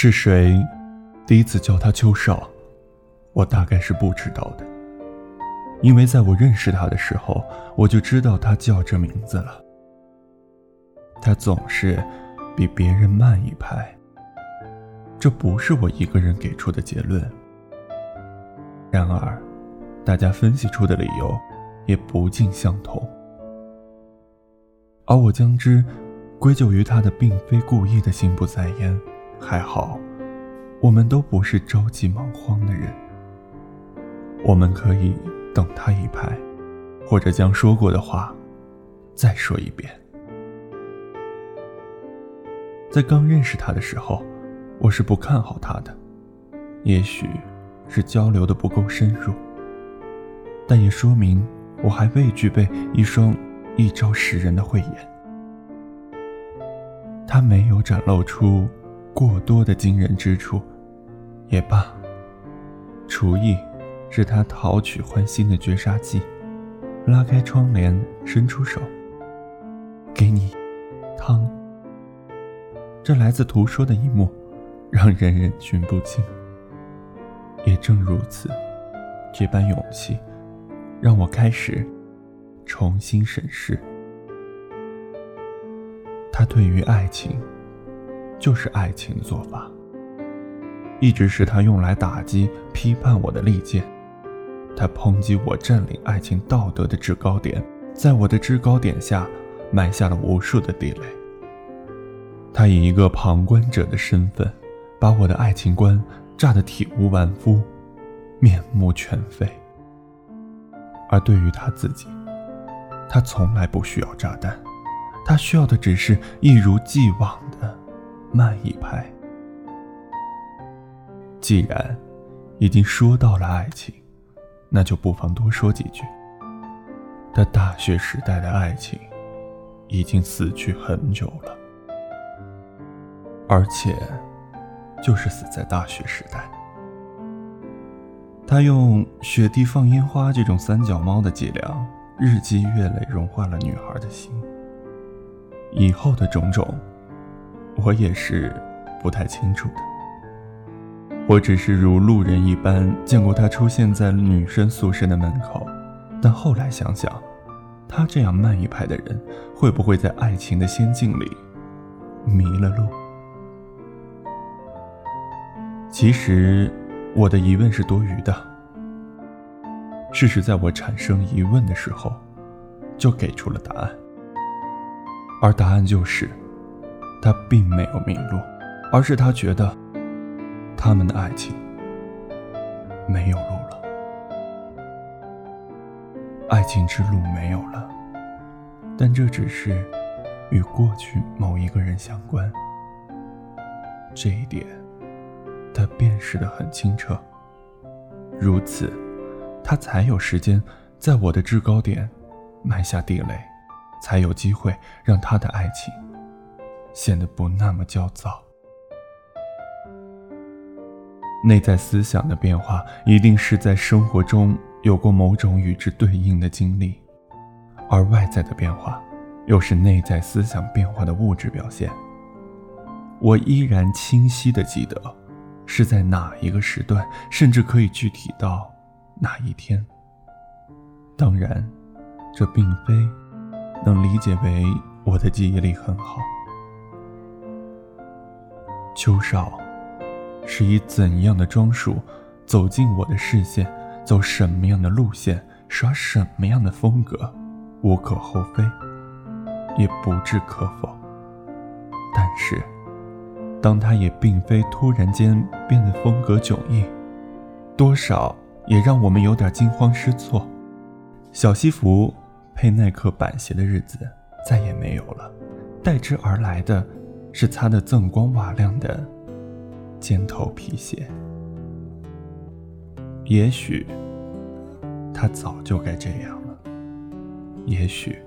是谁第一次叫他秋少，我大概是不知道的，因为在我认识他的时候，我就知道他叫这名字了。他总是比别人慢一拍，这不是我一个人给出的结论。然而，大家分析出的理由也不尽相同，而我将之归咎于他的并非故意的心不在焉。还好，我们都不是着急忙慌的人，我们可以等他一拍，或者将说过的话再说一遍。在刚认识他的时候，我是不看好他的，也许是交流的不够深入，但也说明我还未具备一双一招识人的慧眼。他没有展露出过多的惊人之处，也罢。厨艺是他讨取欢心的绝杀技。拉开窗帘，伸出手，给你汤。这来自图说的一幕，让人人均不禁。也正如此，这般勇气，让我开始重新审视。他对于爱情，就是爱情的做法，一直是他用来打击、批判我的利剑。他抨击我占领爱情道德的制高点，在我的制高点下埋下了无数的地雷。他以一个旁观者的身份，把我的爱情观炸得体无完肤，面目全非。而对于他自己，他从来不需要炸弹，他需要的只是一如既往的慢一拍。既然已经说到了爱情，那就不妨多说几句。他大学时代的爱情，已经死去很久了。而且，就是死在大学时代。他用雪地放烟花这种三脚猫的伎俩，日积月累融化了女孩的心。以后的种种，我也是不太清楚的。我只是如路人一般见过他出现在女生宿舍的门口，但后来想想，他这样慢一拍的人，会不会在爱情的仙境里迷了路？其实，我的疑问是多余的。事实在我产生疑问的时候，就给出了答案。而答案就是，他并没有迷路，而是他觉得，他们的爱情没有路了，爱情之路没有了。但这只是与过去某一个人相关，这一点。他辨识得很清澈，如此，他才有时间在我的制高点埋下地雷，才有机会让他的爱情显得不那么焦躁。内在思想的变化，一定是在生活中有过某种与之对应的经历，而外在的变化，又是内在思想变化的物质表现。我依然清晰地记得。是在哪一个时段，甚至可以具体到哪一天。当然，这并非能理解为我的记忆力很好。邱少是以怎样的装束走进我的视线，走什么样的路线，耍什么样的风格，无可厚非，也不置可否。但是。当他也并非突然间变得风格迥异，多少也让我们有点惊慌失措。小西服配耐克板鞋的日子再也没有了，代之而来的是擦得锃光瓦亮的尖头皮鞋。也许他早就该这样了，也许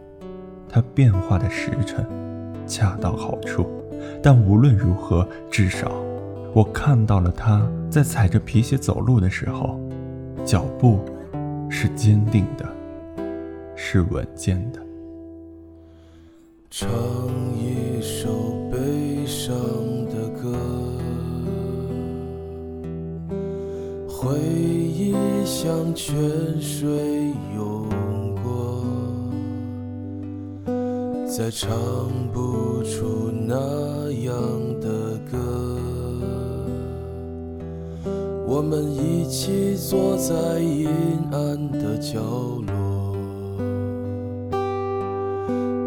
他变化的时辰恰到好处。但无论如何，至少我看到了他在踩着皮鞋走路的时候，脚步是坚定的，是稳健的。唱一首悲伤的歌回忆像泉水涌过再唱不出那样的歌。我们一起坐在阴暗的角落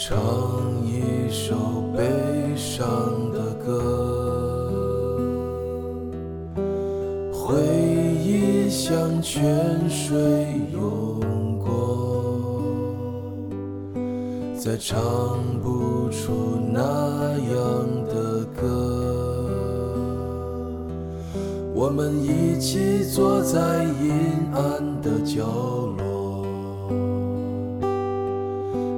唱一首悲伤的歌，回忆像泉水涌过，再唱不出那样的歌。我们一起坐在阴暗的角落。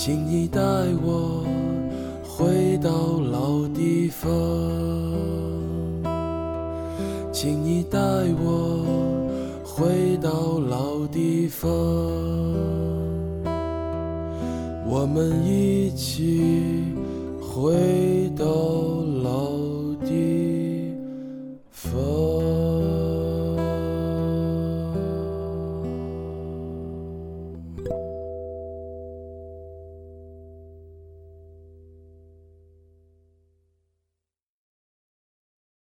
请你带我回到老地方，请你带我回到老地方，我们一起回到。